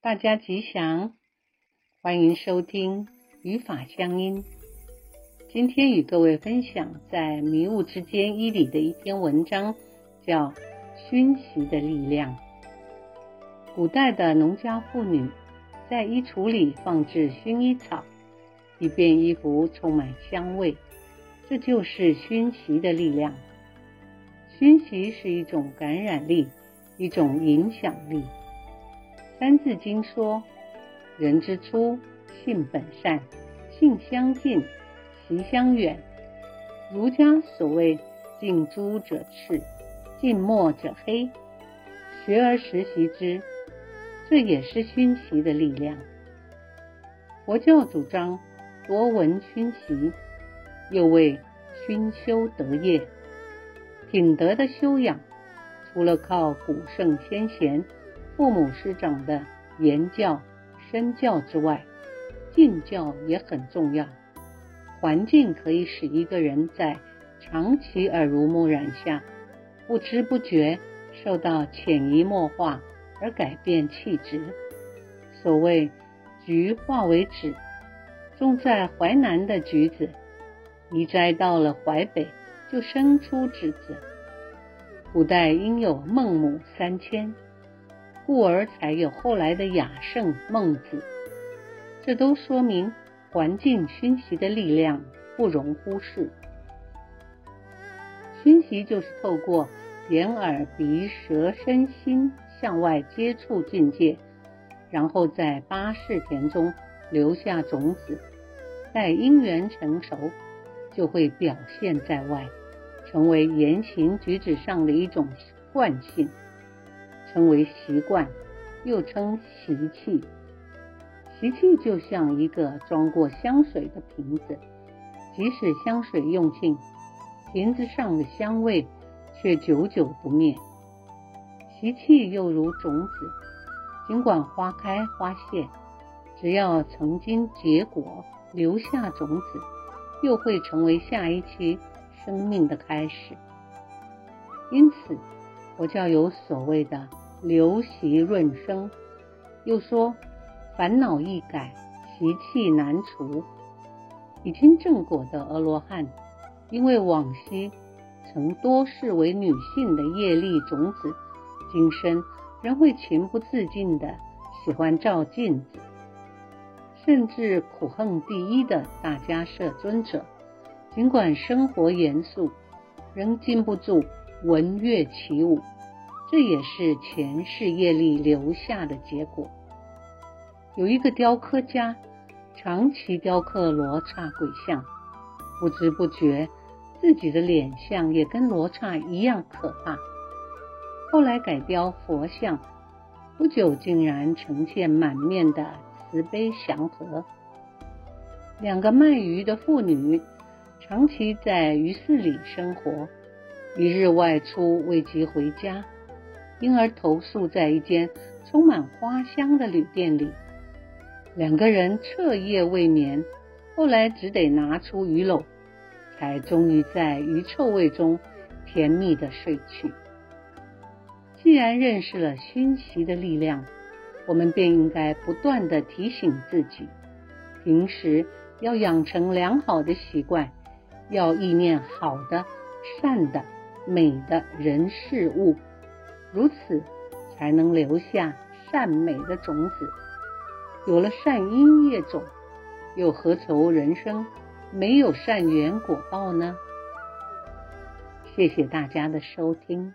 大家吉祥，欢迎收听语法乡音。今天与各位分享在《迷雾之间一》里的一篇文章，叫《熏习的力量》。古代的农家妇女在衣橱里放置薰衣草，以便衣服充满香味，这就是熏习的力量。熏习是一种感染力，一种影响力。《三字经》说：“人之初，性本善，性相近，习相远。”儒家所谓“近朱者赤，近墨者黑”，学而时习之，这也是熏习的力量。佛教主张多闻熏习，又谓熏修德业。品德的修养，除了靠古圣先贤。父母师长的言教身教之外，境教也很重要。环境可以使一个人在长期耳濡目染下，不知不觉受到潜移默化而改变气质。所谓橘化为枳，种在淮南的橘子，移栽到了淮北就生出枳子。古代应有孟母三迁。故而才有后来的雅圣孟子，这都说明环境熏习的力量不容忽视。熏习就是透过眼耳鼻舌身心向外接触境界，然后在八识田中留下种子，待因缘成熟，就会表现在外，成为言行举止上的一种惯性。称为习惯，又称习气。习气就像一个装过香水的瓶子，即使香水用尽，瓶子上的香味却久久不灭。习气又如种子，尽管花开花谢，只要曾经结果，留下种子，又会成为下一期生命的开始。因此，佛教有所谓的流习润生，又说烦恼易改，习气难除。已经正果的阿罗汉，因为往昔曾多视为女性的业力种子，今生仍会情不自禁地喜欢照镜子。甚至苦恨第一的大家舍尊者，尽管生活严肃，仍禁不住闻乐起舞。这也是前世业力留下的结果。有一个雕刻家，长期雕刻罗刹鬼像，不知不觉自己的脸相也跟罗刹一样可怕。后来改雕佛像，不久竟然呈现满面的慈悲祥和。两个卖鱼的妇女，长期在鱼市里生活，一日外出未及回家。因而投宿在一间充满花香的旅店里，两个人彻夜未眠，后来只得拿出鱼篓，才终于在鱼臭味中甜蜜地睡去。既然认识了熏习的力量，我们便应该不断地提醒自己，平时要养成良好的习惯，要意念好的、善的、美的人事物。如此，才能留下善美的种子。有了善因业种，又何愁人生没有善缘果报呢？谢谢大家的收听。